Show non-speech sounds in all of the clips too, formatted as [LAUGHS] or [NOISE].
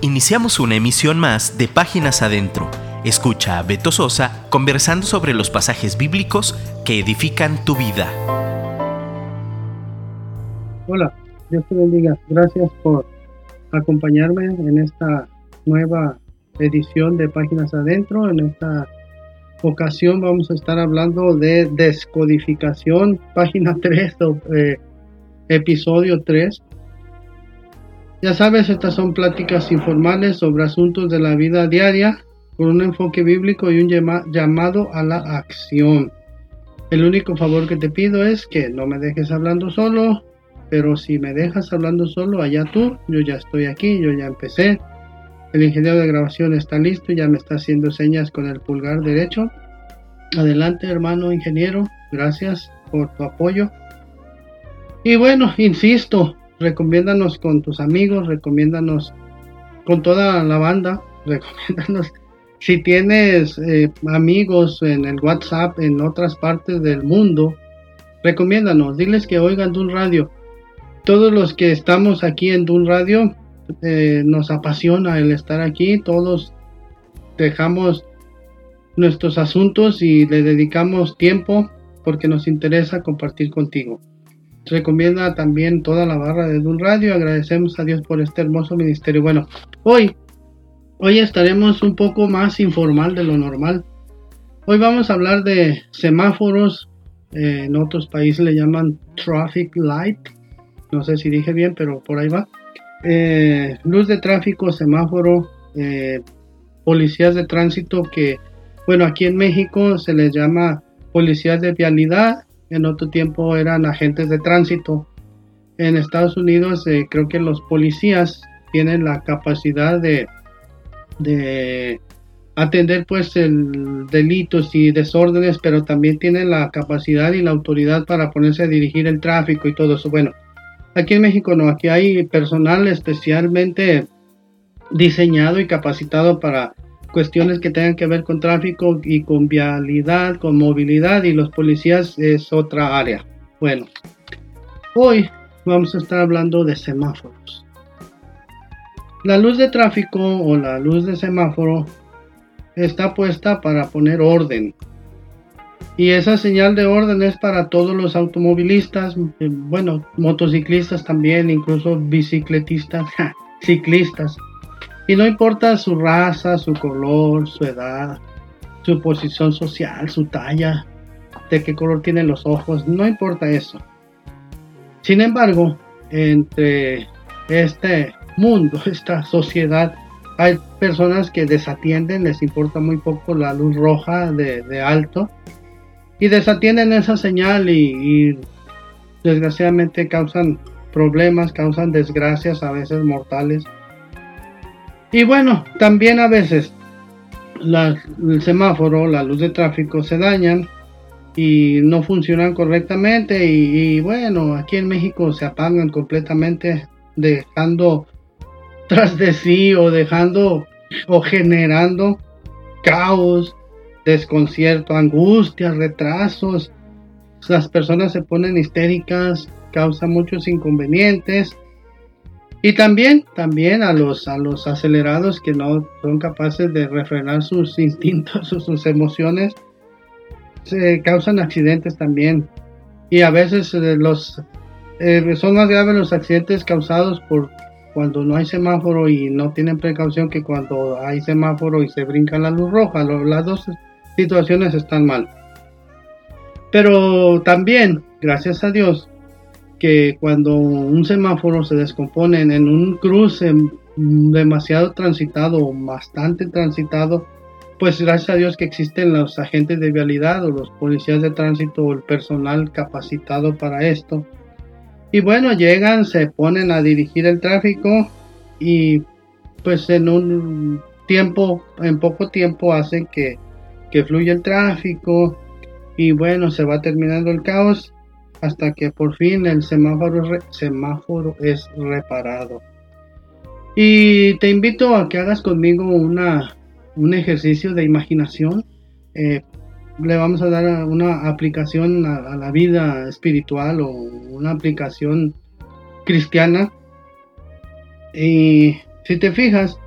Iniciamos una emisión más de Páginas Adentro. Escucha a Beto Sosa conversando sobre los pasajes bíblicos que edifican tu vida. Hola, Dios te bendiga. Gracias por acompañarme en esta nueva edición de Páginas Adentro. En esta ocasión vamos a estar hablando de descodificación, [LAUGHS] página 3, eh, episodio 3. Ya sabes, estas son pláticas informales sobre asuntos de la vida diaria con un enfoque bíblico y un llamado a la acción. El único favor que te pido es que no me dejes hablando solo, pero si me dejas hablando solo, allá tú, yo ya estoy aquí, yo ya empecé. El ingeniero de grabación está listo, ya me está haciendo señas con el pulgar derecho. Adelante, hermano ingeniero, gracias por tu apoyo. Y bueno, insisto, recomiéndanos con tus amigos, recomiéndanos con toda la banda, [LAUGHS] recomiéndanos. Si tienes eh, amigos en el WhatsApp en otras partes del mundo, recomiéndanos, diles que oigan Dun Radio. Todos los que estamos aquí en Dun Radio eh, nos apasiona el estar aquí, todos dejamos nuestros asuntos y le dedicamos tiempo porque nos interesa compartir contigo recomienda también toda la barra de Dun Radio. Agradecemos a Dios por este hermoso ministerio. Bueno, hoy, hoy estaremos un poco más informal de lo normal. Hoy vamos a hablar de semáforos. Eh, en otros países le llaman traffic light. No sé si dije bien, pero por ahí va. Eh, luz de tráfico, semáforo, eh, policías de tránsito que, bueno, aquí en México se les llama policías de vialidad en otro tiempo eran agentes de tránsito. En Estados Unidos eh, creo que los policías tienen la capacidad de, de atender pues el delitos y desórdenes, pero también tienen la capacidad y la autoridad para ponerse a dirigir el tráfico y todo eso. Bueno, aquí en México no, aquí hay personal especialmente diseñado y capacitado para cuestiones que tengan que ver con tráfico y con vialidad, con movilidad y los policías es otra área. Bueno, hoy vamos a estar hablando de semáforos. La luz de tráfico o la luz de semáforo está puesta para poner orden. Y esa señal de orden es para todos los automovilistas, bueno, motociclistas también, incluso bicicletistas, [LAUGHS] ciclistas. Y no importa su raza, su color, su edad, su posición social, su talla, de qué color tienen los ojos, no importa eso. Sin embargo, entre este mundo, [LAUGHS] esta sociedad, hay personas que desatienden, les importa muy poco la luz roja de, alto y desatienden esa señal y, desgraciadamente causan problemas, causan desgracias a veces mortales y bueno, también a veces el semáforo, la luz de tráfico se dañan y no funcionan correctamente y, bueno, aquí en México se apagan completamente dejando tras de sí o dejando o generando caos, desconcierto, angustia, retrasos. Las personas se ponen histéricas, causa muchos inconvenientes y también, también a los, a los acelerados que no son capaces de refrenar sus [LAUGHS] instintos o sus emociones, se causan accidentes también. Y a veces eh, los eh, son más graves los accidentes causados por cuando no hay semáforo y no tienen precaución que cuando hay semáforo y se brinca la luz roja. las dos situaciones están mal. Pero también, gracias a Dios, que cuando un semáforo se descompone en un cruce demasiado transitado o bastante transitado, pues gracias a Dios que existen los agentes de vialidad o los policías de tránsito o el personal capacitado para esto. Y bueno, llegan, se ponen a dirigir el tráfico y pues en un tiempo, en poco tiempo hacen que, que fluya el tráfico y bueno, se va terminando el caos hasta que por fin el semáforo, semáforo es reparado. Y te invito a que hagas conmigo una, un ejercicio de imaginación. Eh, le vamos a dar una aplicación a, la vida espiritual o una aplicación cristiana. Y si te fijas,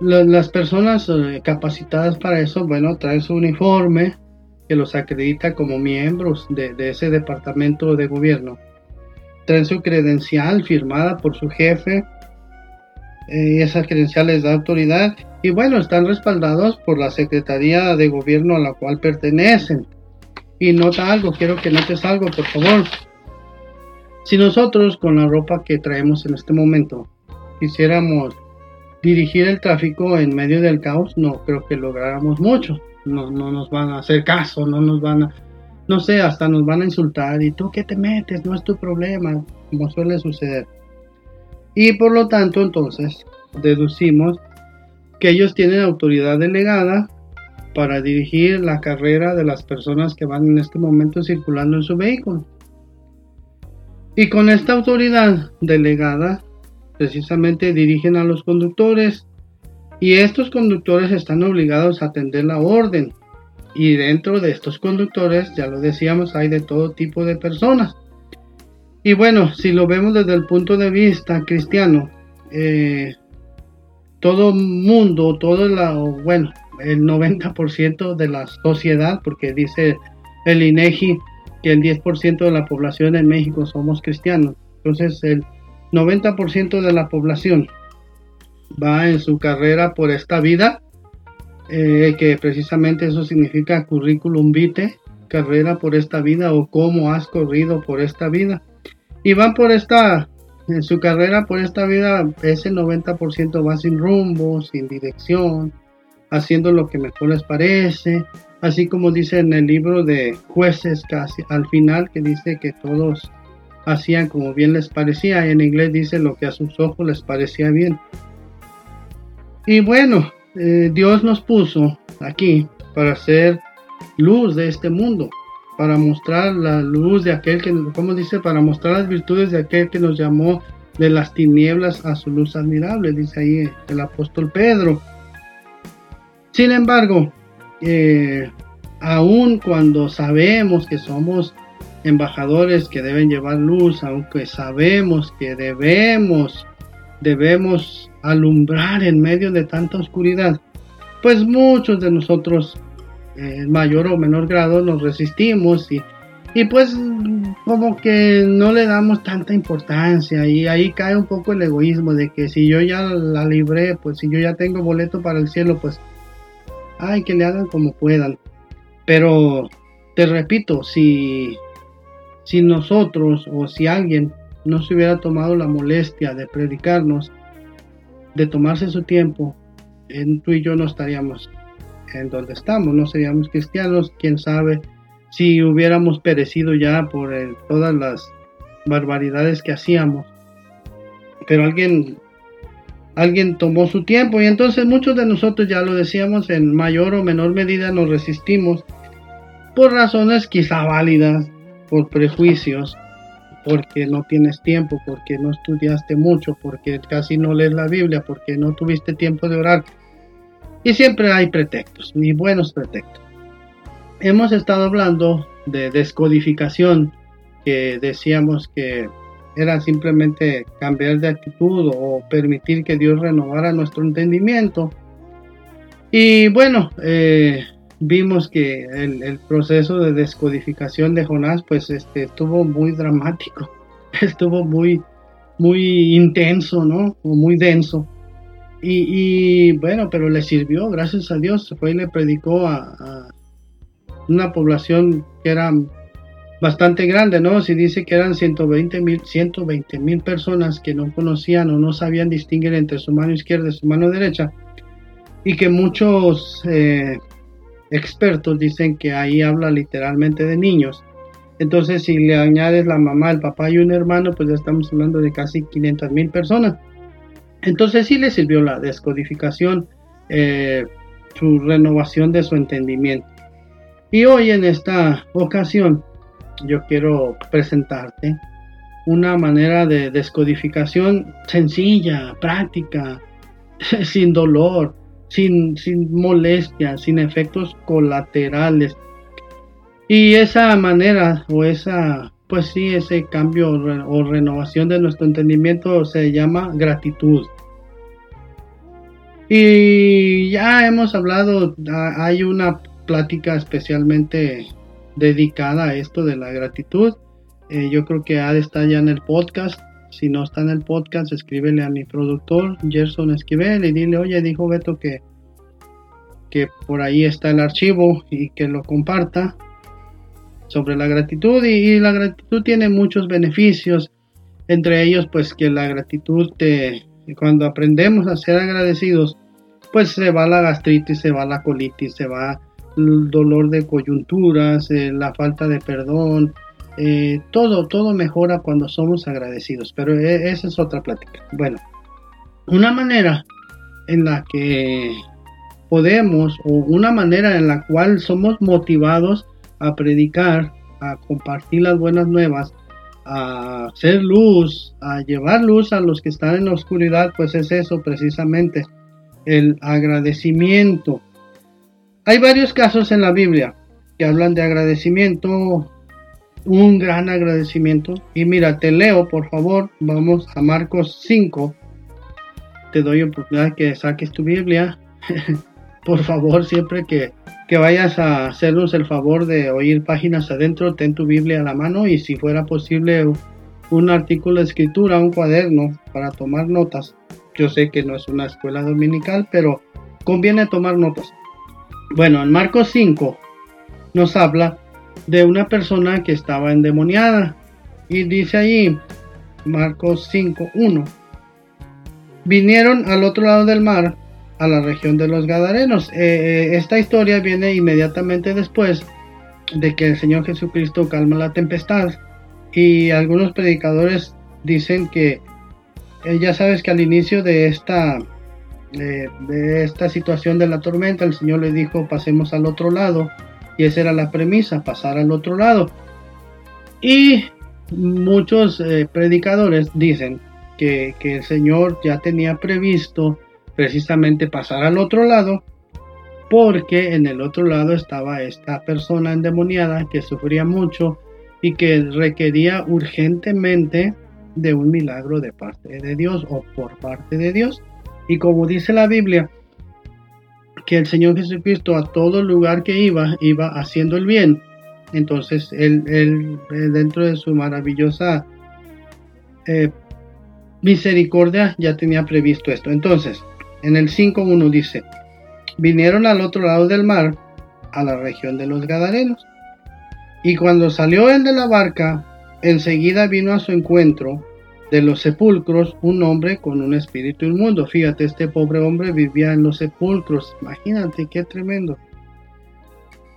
las personas eh, capacitadas para eso, bueno, traen su uniforme que los acredita como miembros de, ese departamento de gobierno. Traen su credencial firmada por su jefe. Eh, esa credencial les da autoridad y bueno, están respaldados por la Secretaría de Gobierno a la cual pertenecen. Y nota algo, quiero que notes algo, por favor. Si nosotros con la ropa que traemos en este momento quisiéramos dirigir el tráfico en medio del caos, no creo que lográramos mucho. No, no nos van a hacer caso, no nos van a, no sé, hasta nos van a insultar. ¿Y tú qué te metes? No es tu problema, como suele suceder. Y por lo tanto, entonces, deducimos que ellos tienen autoridad delegada para dirigir la carrera de las personas que van en este momento circulando en su vehículo. Y con esta autoridad delegada, precisamente dirigen a los conductores y estos conductores están obligados a atender la orden. Y dentro de estos conductores, ya lo decíamos, hay de todo tipo de personas. Y bueno, si lo vemos desde el punto de vista cristiano, eh, todo mundo, todo la, bueno, el 90% de la sociedad, porque dice el INEGI que el 10% de la población en México somos cristianos. Entonces el 90% de la población va en su carrera por esta vida, eh, que precisamente eso significa currículum vitae, carrera por esta vida o cómo has corrido por esta vida. Y van por esta en su carrera por esta vida ese 90% va sin rumbo, sin dirección, haciendo lo que mejor les parece, así como dice en el libro de jueces casi al final que dice que todos hacían como bien les parecía, en inglés dice lo que a sus ojos les parecía bien. Y bueno, eh, Dios nos puso aquí para ser luz de este mundo para mostrar la luz de aquel que, como dice, para mostrar las virtudes de aquel que nos llamó de las tinieblas a su luz admirable, dice ahí el apóstol Pedro. Sin embargo, eh, aun cuando sabemos que somos embajadores que deben llevar luz, aunque sabemos que debemos, debemos alumbrar en medio de tanta oscuridad, pues muchos de nosotros en mayor o menor grado nos resistimos y, y pues como que no le damos tanta importancia y ahí cae un poco el egoísmo de que si yo ya la libré, pues si yo ya tengo boleto para el cielo, pues ay que le hagan como puedan. Pero te repito, si, si nosotros o si alguien no se hubiera tomado la molestia de predicarnos, de tomarse su tiempo, en tú y yo no estaríamos en donde estamos, no seríamos cristianos, quién sabe si hubiéramos perecido ya por todas las barbaridades que hacíamos. Pero alguien alguien tomó su tiempo y entonces muchos de nosotros ya lo decíamos en mayor o menor medida nos resistimos por razones quizá válidas, por prejuicios, porque no tienes tiempo, porque no estudiaste mucho, porque casi no lees la Biblia, porque no tuviste tiempo de orar, y siempre hay pretextos, y buenos pretextos. Hemos estado hablando de descodificación, que decíamos que era simplemente cambiar de actitud o permitir que Dios renovara nuestro entendimiento. Y bueno, eh, vimos que el, proceso de descodificación de Jonás pues este, estuvo muy dramático, [LAUGHS] estuvo muy, muy intenso, ¿no? O muy denso. Y, bueno, pero le sirvió, gracias a Dios, fue y le predicó a, una población que era bastante grande, ¿no? Si dice que eran 120 mil 120 mil personas que no conocían o no sabían distinguir entre su mano izquierda y su mano derecha, y que muchos eh, expertos dicen que ahí habla literalmente de niños. Entonces, si le añades la mamá, el papá y un hermano, pues ya estamos hablando de casi 500 mil personas. Entonces sí le sirvió la descodificación, eh, su renovación de su entendimiento. Y hoy en esta ocasión yo quiero presentarte una manera de descodificación sencilla, práctica, [LAUGHS] sin dolor, sin, sin molestia, sin efectos colaterales. Y esa manera o esa pues sí, ese cambio o renovación de nuestro entendimiento se llama gratitud. Y ya hemos hablado, hay una plática especialmente dedicada a esto de la gratitud. Eh, yo creo que ha de estar ya en el podcast. Si no está en el podcast, escríbele a mi productor, Gerson Esquivel, y dile, oye, dijo Beto que, que por ahí está el archivo y que lo comparta sobre la gratitud. y la gratitud tiene muchos beneficios, entre ellos pues que la gratitud te, cuando aprendemos a ser agradecidos, pues se va la gastritis, se va la colitis, se va el dolor de coyunturas, eh, la falta de perdón, eh, todo, todo mejora cuando somos agradecidos, pero e, esa es otra plática. Bueno, una manera en la que podemos, o una manera en la cual somos motivados a predicar, a compartir las buenas nuevas, a hacer luz, a llevar luz a los que están en la oscuridad, pues es eso precisamente, el agradecimiento. Hay varios casos en la Biblia que hablan de agradecimiento, un gran agradecimiento. Y mira, te leo, por favor, vamos a Marcos 5. Te doy oportunidad que saques tu Biblia. [LAUGHS] por favor, siempre que que vayas a hacernos el favor de oír páginas adentro, ten tu Biblia a la mano y si fuera posible un artículo de escritura, un cuaderno para tomar notas. Yo sé que no es una escuela dominical, pero conviene tomar notas. Bueno, en Marcos 5 nos habla de una persona que estaba endemoniada. Y dice allí, Marcos 5.1, vinieron al otro lado del mar a la región de los Gadarenos. Eh, eh, esta historia viene inmediatamente después de que el Señor Jesucristo calma la tempestad. Y algunos predicadores dicen que eh, ya sabes que al inicio de esta de esta situación de la tormenta el Señor le dijo pasemos al otro lado y esa era la premisa pasar al otro lado y muchos predicadores dicen que, que el Señor ya tenía previsto precisamente pasar al otro lado porque en el otro lado estaba esta persona endemoniada que sufría mucho y que requería urgentemente de un milagro de parte de Dios o por parte de Dios. Y como dice la Biblia, que el Señor Jesucristo a todo lugar que iba, iba haciendo el bien. Entonces, él, él dentro de su maravillosa eh, misericordia ya tenía previsto esto. Entonces, en el 5.1 dice, vinieron al otro lado del mar, a la región de los Gadarenos. Y cuando salió él de la barca, enseguida vino a su encuentro de los sepulcros un hombre con un espíritu inmundo. Fíjate, este pobre hombre vivía en los sepulcros. Imagínate qué tremendo.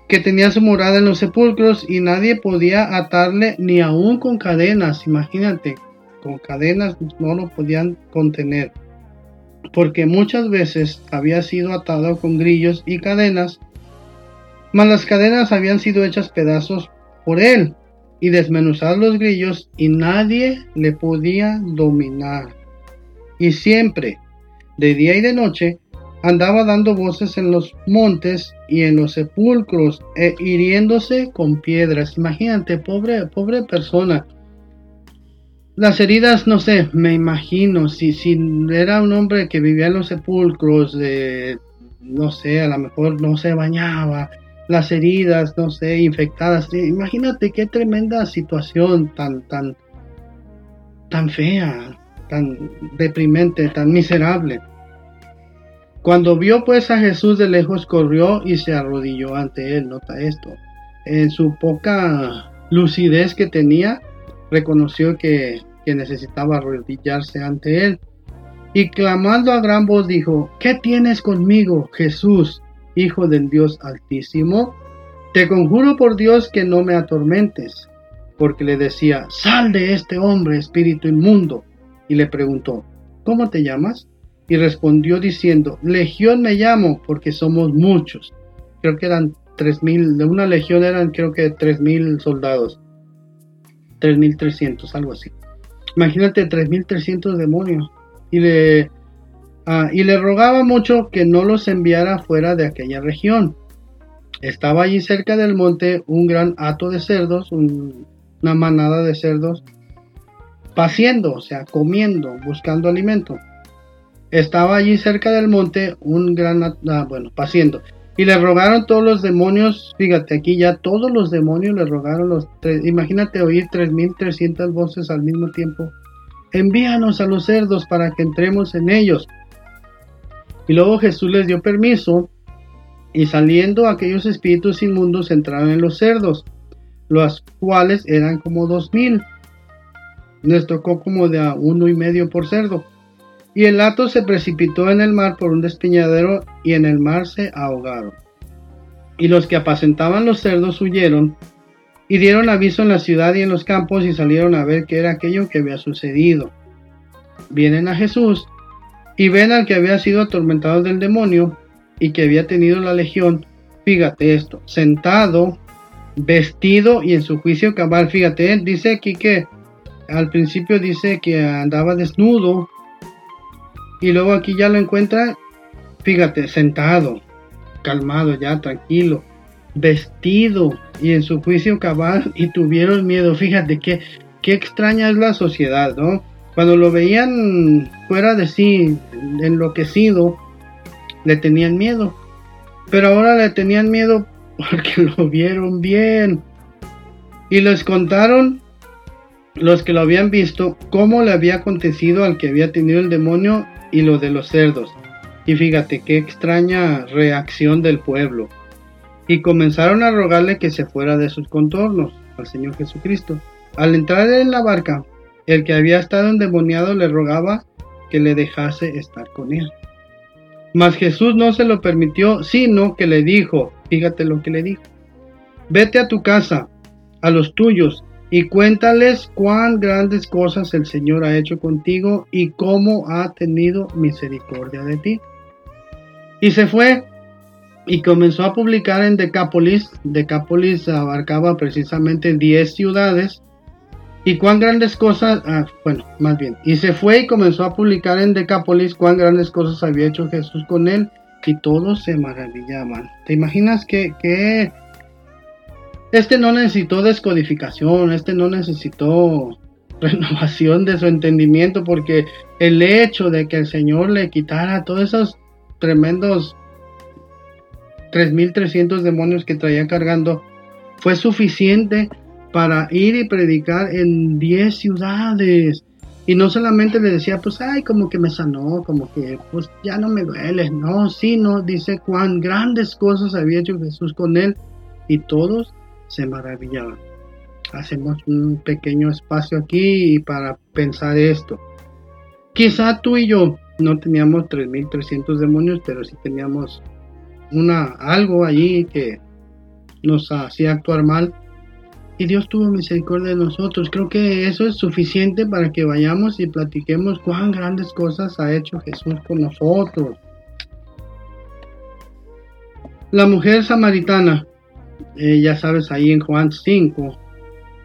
Que tenía su morada en los sepulcros y nadie podía atarle ni aún con cadenas. Imagínate, con cadenas no lo podían contener porque muchas veces había sido atado con grillos y cadenas, mas las cadenas habían sido hechas pedazos por él y desmenuzados los grillos y nadie le podía dominar. Y siempre, de día y de noche, andaba dando voces en los montes y en los sepulcros, e hiriéndose con piedras. Imagínate, pobre, pobre persona las heridas, no sé, me imagino, si, si era un hombre que vivía en los sepulcros, no sé, a lo mejor no se bañaba, las heridas, no sé, infectadas, imagínate qué tremenda situación tan, tan, tan fea, tan deprimente, tan miserable. Cuando vio pues a Jesús de lejos, corrió y se arrodilló ante él, nota esto. En su poca lucidez que tenía, reconoció que que necesitaba arrodillarse ante él. Y clamando a gran voz dijo, ¿qué tienes conmigo, Jesús, Hijo del Dios Altísimo? Te conjuro por Dios que no me atormentes. Porque le decía, sal de este hombre, espíritu inmundo. Y le preguntó, ¿cómo te llamas? Y respondió diciendo, Legión me llamo, porque somos muchos. Creo que eran tres mil, de una legión eran creo que tres mil soldados. Tres mil trescientos, algo así. Imagínate 3.300 demonios. Y le, ah, y le rogaba mucho que no los enviara fuera de aquella región. Estaba allí cerca del monte un gran hato de cerdos, una manada de cerdos, paciendo, o sea, comiendo, buscando alimento. estaba allí cerca del monte un gran, ah, bueno, paciendo. Y le rogaron todos los demonios, fíjate aquí ya todos los demonios le rogaron los tres, imagínate oír 3.300 voces al mismo tiempo. Envíanos a los cerdos para que entremos en ellos. Y luego Jesús les dio permiso y saliendo aquellos espíritus inmundos entraron en los cerdos, los cuales eran como dos mil. Les tocó como de a uno y medio por cerdo. Y el hato se precipitó en el mar por un despeñadero y en el mar se ahogaron. Y los que apacentaban los cerdos huyeron y dieron aviso en la ciudad y en los campos y salieron a ver qué era aquello que había sucedido. Vienen a Jesús y ven al que había sido atormentado del demonio y que había tenido la legión, fíjate esto, sentado, vestido y en su juicio cabal, fíjate, dice aquí que al principio dice que andaba desnudo y luego aquí ya lo encuentra, fíjate, sentado, calmado ya, tranquilo, vestido y en su juicio cabal y tuvieron miedo. Fíjate que qué extraña es la sociedad, ¿no? Cuando lo veían fuera de sí, enloquecido, le tenían miedo. Pero ahora le tenían miedo [LAUGHS] porque lo vieron bien. Y les contaron los que lo habían visto cómo le había acontecido al que había tenido el demonio y lo de los cerdos. Y fíjate qué extraña reacción del pueblo. Y comenzaron a rogarle que se fuera de sus contornos al Señor Jesucristo. Al entrar en la barca, el que había estado endemoniado le rogaba que le dejase estar con él. Mas Jesús no se lo permitió, sino que le dijo, fíjate lo que le dijo, vete a tu casa, a los tuyos, y cuéntales cuán grandes cosas el Señor ha hecho contigo y cómo ha tenido misericordia de ti. Y se fue y comenzó a publicar en Decápolis. Decápolis abarcaba precisamente 10 ciudades. Y cuán grandes cosas, ah, bueno, más bien, y se fue y comenzó a publicar en Decápolis cuán grandes cosas había hecho Jesús con él y todos se maravillaban. ¿Te imaginas que, que este no necesitó descodificación, este no necesitó [LAUGHS] renovación de su entendimiento, porque el hecho de que el Señor le quitara todos esos tremendos 3.300 demonios que traía cargando fue suficiente para ir y predicar en 10 ciudades. Y no solamente le decía, pues, ay, como que me sanó, como que, pues, ya no me duele. No, sino dice cuán grandes cosas había hecho Jesús con él. Y todos se maravillaban. Hacemos un pequeño espacio aquí para pensar esto. Quizá tú y yo no teníamos 3.300 demonios, pero sí teníamos una, algo allí que nos hacía actuar mal. Y Dios tuvo misericordia de nosotros. Creo que eso es suficiente para que vayamos y platiquemos cuán grandes cosas ha hecho Jesús con nosotros. La mujer samaritana eh, ya sabes, ahí en Juan 5,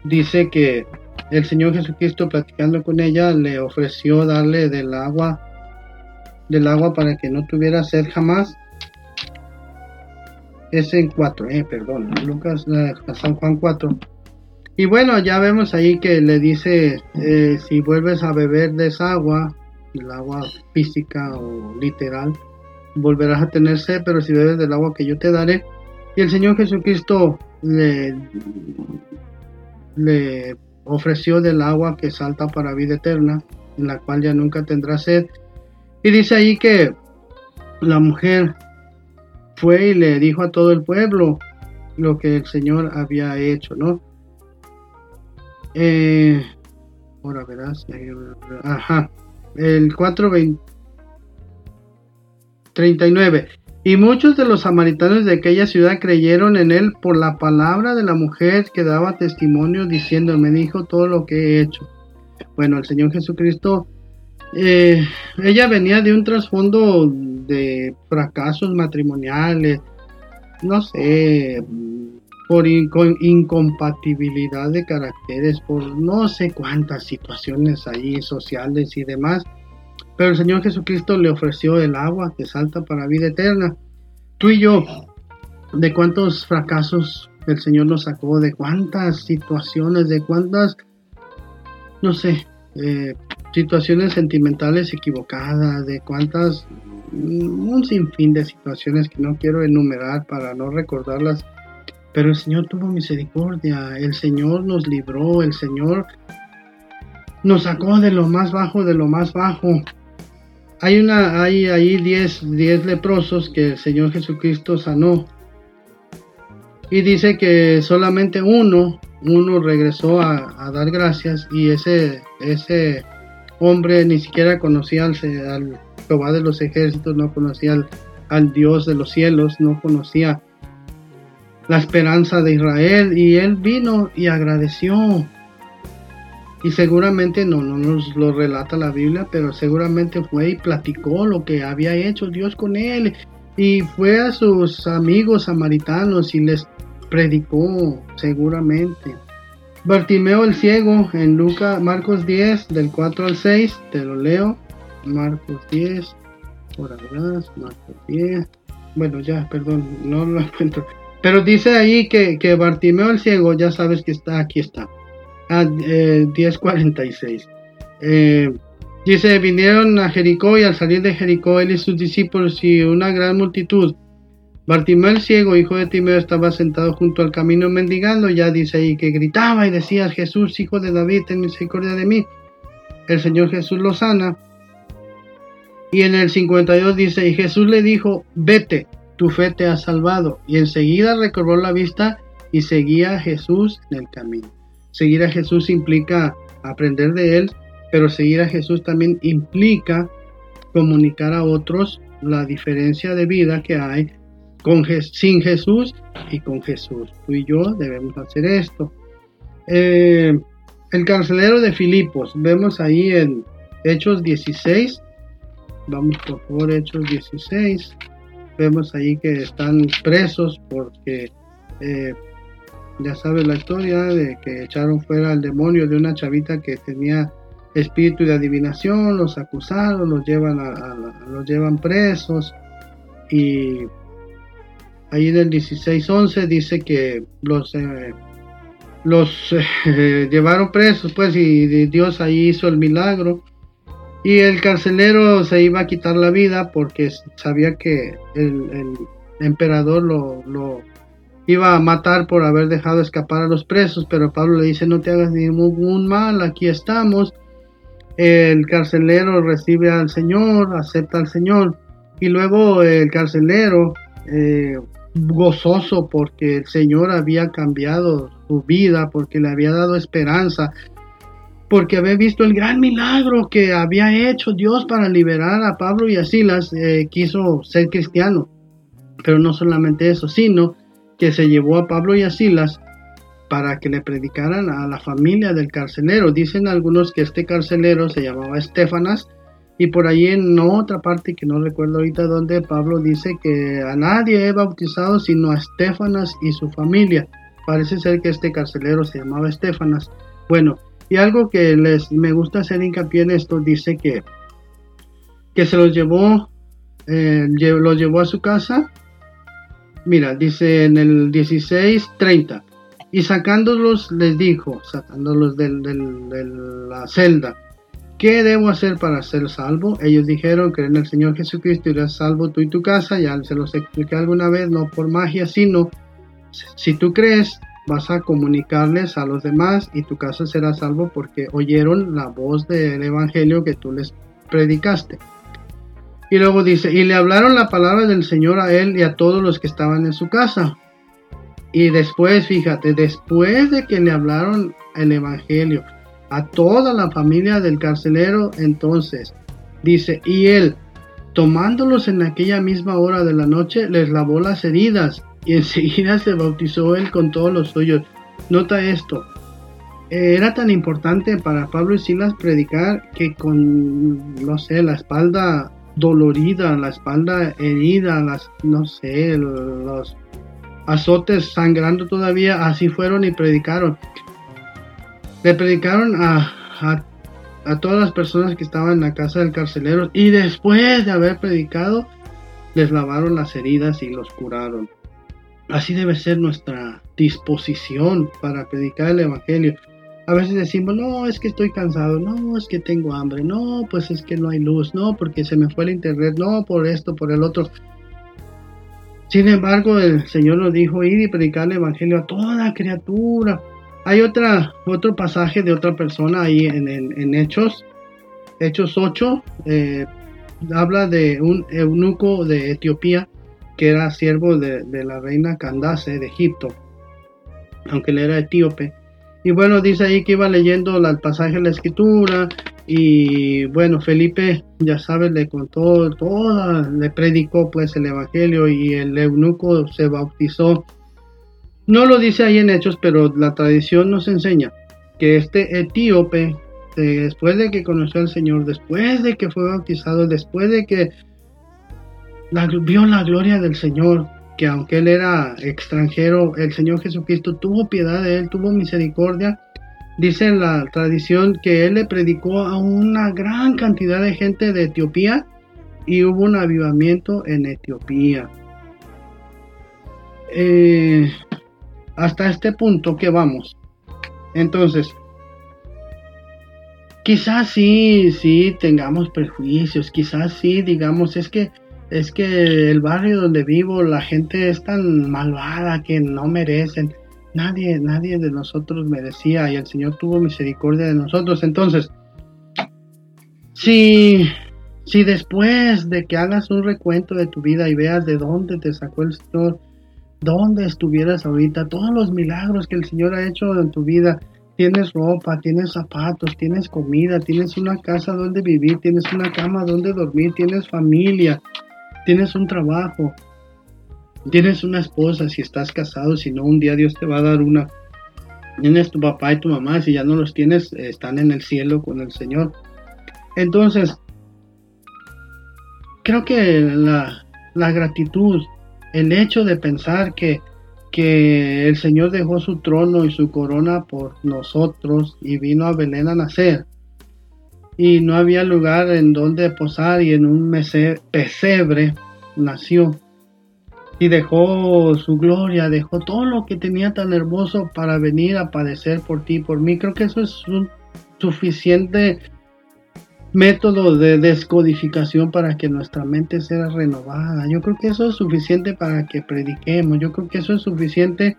dice que el Señor Jesucristo platicando con ella le ofreció darle del agua, del agua para que no tuviera sed jamás. Es en 4, eh, perdón, Lucas, eh, San Juan 4. Y bueno, ya vemos ahí que le dice, eh, si vuelves a beber de esa agua, el agua física o literal, volverás a tener sed, pero si bebes del agua que yo te daré, y el Señor Jesucristo le, le ofreció del agua que salta para vida eterna, en la cual ya nunca tendrá sed. Y dice ahí que la mujer fue y le dijo a todo el pueblo lo que el Señor había hecho, ¿no? Eh, ahora verás, ajá, el 439. Y muchos de los samaritanos de aquella ciudad creyeron en él por la palabra de la mujer que daba testimonio diciendo, me dijo todo lo que he hecho. Bueno, el Señor Jesucristo, eh, ella venía de un trasfondo de fracasos matrimoniales, no sé, por incompatibilidad de caracteres, por no sé cuántas situaciones ahí sociales y demás. Pero el Señor Jesucristo le ofreció el agua que salta para vida eterna. Tú y yo, de cuántos fracasos el Señor nos sacó, de cuántas situaciones, de cuántas, no sé, eh, situaciones sentimentales equivocadas, de cuántas, un sinfín de situaciones que no quiero enumerar para no recordarlas, pero el Señor tuvo misericordia, el Señor nos libró, el Señor nos sacó de lo más bajo, de lo más bajo. Hay una, hay ahí 10 diez, leprosos que el Señor Jesucristo sanó. Y dice que solamente uno, uno regresó a, dar gracias y ese, ese hombre ni siquiera conocía al, al Jehová de los ejércitos, no conocía al, al Dios de los cielos, no conocía la esperanza de Israel y él vino y agradeció y seguramente no, no nos lo relata la Biblia, pero seguramente fue y platicó lo que había hecho Dios con él. Y fue a sus amigos samaritanos y les predicó seguramente. Bartimeo el ciego en Lucas, Marcos 10, del 4 al 6, te lo leo. Marcos 10, por atrás, Marcos 10. Bueno, ya, perdón, no lo encuentro. Pero dice ahí que, que Bartimeo el ciego, ya sabes que está, aquí está a 10.46. Eh, dice, vinieron a Jericó y al salir de Jericó él y sus discípulos y una gran multitud. Bartimeo el ciego, hijo de Timeo, estaba sentado junto al camino mendigando, ya dice ahí que gritaba y decía, Jesús, hijo de David, ten misericordia de mí. El Señor Jesús lo sana. Y en el 52 dice, y Jesús le dijo, vete, tu fe te ha salvado. Y enseguida recobró la vista y seguía a Jesús en el camino. Seguir a Jesús implica aprender de Él, pero seguir a Jesús también implica comunicar a otros la diferencia de vida que hay con, sin Jesús y con Jesús. Tú y yo debemos hacer esto. Eh, el carcelero de Filipos, vemos ahí en Hechos 16, vamos por favor, Hechos 16, vemos ahí que están presos porque eh, ya sabes la historia de que echaron fuera al demonio de una chavita que tenía espíritu de adivinación, los acusaron, los llevan, a, los llevan presos. Y ahí en el 16.11 dice que los, eh, los [LAUGHS] eh, llevaron presos pues y Dios ahí hizo el milagro y el carcelero se iba a quitar la vida porque sabía que el, emperador lo, iba a matar por haber dejado escapar a los presos, pero Pablo le dice, no te hagas ningún mal, aquí estamos. El carcelero recibe al Señor, acepta al Señor, y luego el carcelero, eh, gozoso porque el Señor había cambiado su vida, porque le había dado esperanza, porque había visto el gran milagro que había hecho Dios para liberar a Pablo y a Silas, eh, quiso ser cristiano. Pero no solamente eso, sino que se llevó a Pablo y a Silas para que le predicaran a la familia del carcelero. Dicen algunos que este carcelero se llamaba Estefanas y por ahí en otra parte que no recuerdo ahorita donde Pablo dice que a nadie he bautizado sino a Estefanas y su familia. Parece ser que este carcelero se llamaba Estefanas. Bueno, y algo que les me gusta hacer hincapié en esto dice que que se los llevó eh, los llevó a su casa Mira, dice en el 16:30. Y sacándolos les dijo, sacándolos de la celda, ¿qué debo hacer para ser salvo? Ellos dijeron que en el Señor Jesucristo irás salvo tú y tu casa. Ya se los expliqué alguna vez, no por magia, sino si tú crees, vas a comunicarles a los demás y tu casa será salvo porque oyeron la voz del Evangelio que tú les predicaste. Y luego dice, y le hablaron la palabra del Señor a él y a todos los que estaban en su casa. Y después, fíjate, después de que le hablaron el Evangelio a toda la familia del carcelero, entonces dice, y él, tomándolos en aquella misma hora de la noche, les lavó las heridas y enseguida se bautizó él con todos los suyos. Nota esto, era tan importante para Pablo y Silas predicar que con, no sé, la espalda dolorida, la espalda herida, las, no sé, los azotes sangrando todavía, así fueron y predicaron. Le predicaron a, a, todas las personas que estaban en la casa del carcelero y después de haber predicado, les lavaron las heridas y los curaron. Así debe ser nuestra disposición para predicar el Evangelio. A veces decimos, no, es que estoy cansado, no, es que tengo hambre, no, pues es que no hay luz, no, porque se me fue el internet, no, por esto, por el otro. Sin embargo, el Señor nos dijo ir y predicar el Evangelio a toda criatura. Hay otra, otro pasaje de otra persona ahí en, Hechos, Hechos 8, eh, habla de un eunuco de Etiopía que era siervo de, la reina Candace de Egipto, aunque él era etíope y bueno, dice ahí que iba leyendo el pasaje de la escritura y bueno, Felipe, ya sabes, le contó toda, le predicó pues el evangelio y el eunuco se bautizó. No lo dice ahí en Hechos, pero la tradición nos enseña que este etíope, después de que conoció al Señor, después de que fue bautizado, después de que vio la gloria del Señor, que aunque él era extranjero, el Señor Jesucristo tuvo piedad de él, tuvo misericordia. Dice la tradición que él le predicó a una gran cantidad de gente de Etiopía y hubo un avivamiento en Etiopía. Eh, hasta este punto que vamos. Entonces, quizás sí, sí tengamos prejuicios, quizás sí digamos, es que es que el barrio donde vivo la gente es tan malvada que no merecen. Nadie, nadie de nosotros merecía y el Señor tuvo misericordia de nosotros. Entonces, si, si después de que hagas un recuento de tu vida y veas de dónde te sacó el Señor, dónde estuvieras ahorita, todos los milagros que el Señor ha hecho en tu vida, tienes ropa, tienes zapatos, tienes comida, tienes una casa donde vivir, tienes una cama donde dormir, tienes familia, tienes un trabajo, tienes una esposa, si estás casado, si no, un día Dios te va a dar una. Tienes tu papá y tu mamá, si ya no los tienes, están en el cielo con el Señor. Entonces, creo que la, la gratitud, el hecho de pensar que, que el Señor dejó su trono y su corona por nosotros y vino a Belén a nacer, y no había lugar en donde posar y en un pesebre nació y dejó su gloria, dejó todo lo que tenía tan hermoso para venir a padecer por ti, por mí. Creo que eso es un suficiente método de descodificación para que nuestra mente sea renovada. Yo creo que eso es suficiente para que prediquemos. Yo creo que eso es suficiente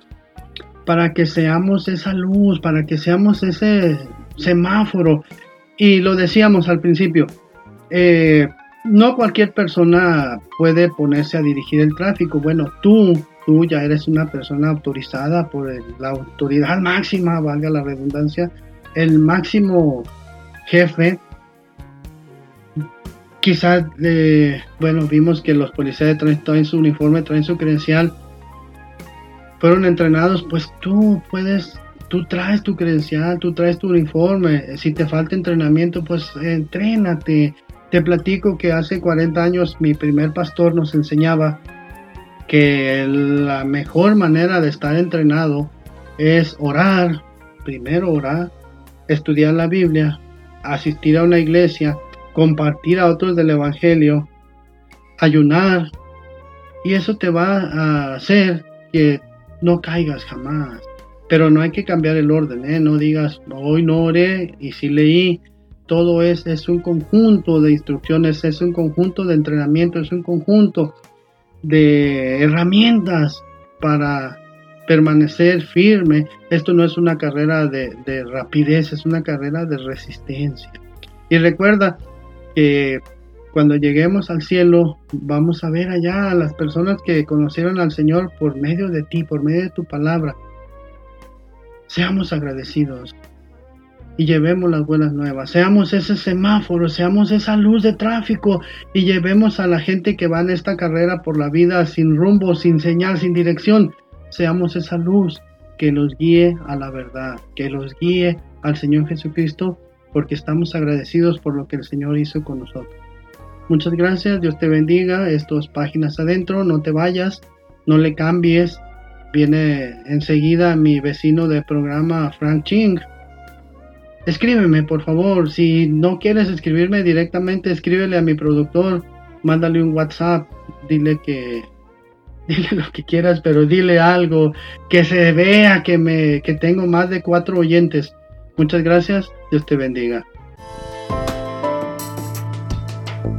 para que seamos esa luz, para que seamos ese semáforo y lo decíamos al principio, eh, no cualquier persona puede ponerse a dirigir el tráfico. Bueno, tú, tú ya eres una persona autorizada por la autoridad máxima, valga la redundancia, el máximo jefe. Quizás, eh, bueno, vimos que los policías de tránsito traen su uniforme, traen su credencial, fueron entrenados, pues tú puedes tú traes tu credencial, tú traes tu uniforme. Si te falta entrenamiento, pues entrénate. Te platico que hace 40 años mi primer pastor nos enseñaba que la mejor manera de estar entrenado es orar, primero orar, estudiar la Biblia, asistir a una iglesia, compartir a otros del Evangelio, ayunar, y eso te va a hacer que no caigas jamás. Pero no hay que cambiar el orden, ¿eh? No digas, hoy no oré y sí leí. Todo es, es un conjunto de instrucciones, es un conjunto de entrenamiento, es un conjunto de herramientas para permanecer firme. Esto no es una carrera de, rapidez, es una carrera de resistencia. Y recuerda que cuando lleguemos al cielo, vamos a ver allá a las personas que conocieron al Señor por medio de ti, por medio de tu palabra. Seamos agradecidos y llevemos las buenas nuevas. Seamos ese semáforo, seamos esa luz de tráfico y llevemos a la gente que va en esta carrera por la vida sin rumbo, sin señal, sin dirección. Seamos esa luz que los guíe a la verdad, que los guíe al Señor Jesucristo, porque estamos agradecidos por lo que el Señor hizo con nosotros. Muchas gracias, Dios te bendiga. Estos páginas adentro, no te vayas, no le cambies, Viene enseguida mi vecino de programa, Frank Ching. Escríbeme, por favor. Si no quieres escribirme directamente, escríbele a mi productor. Mándale un WhatsApp. Dile que. [LAUGHS] Dile lo que quieras, pero dile algo. Que se vea que, me, que tengo más de cuatro oyentes. Muchas gracias, Dios te bendiga.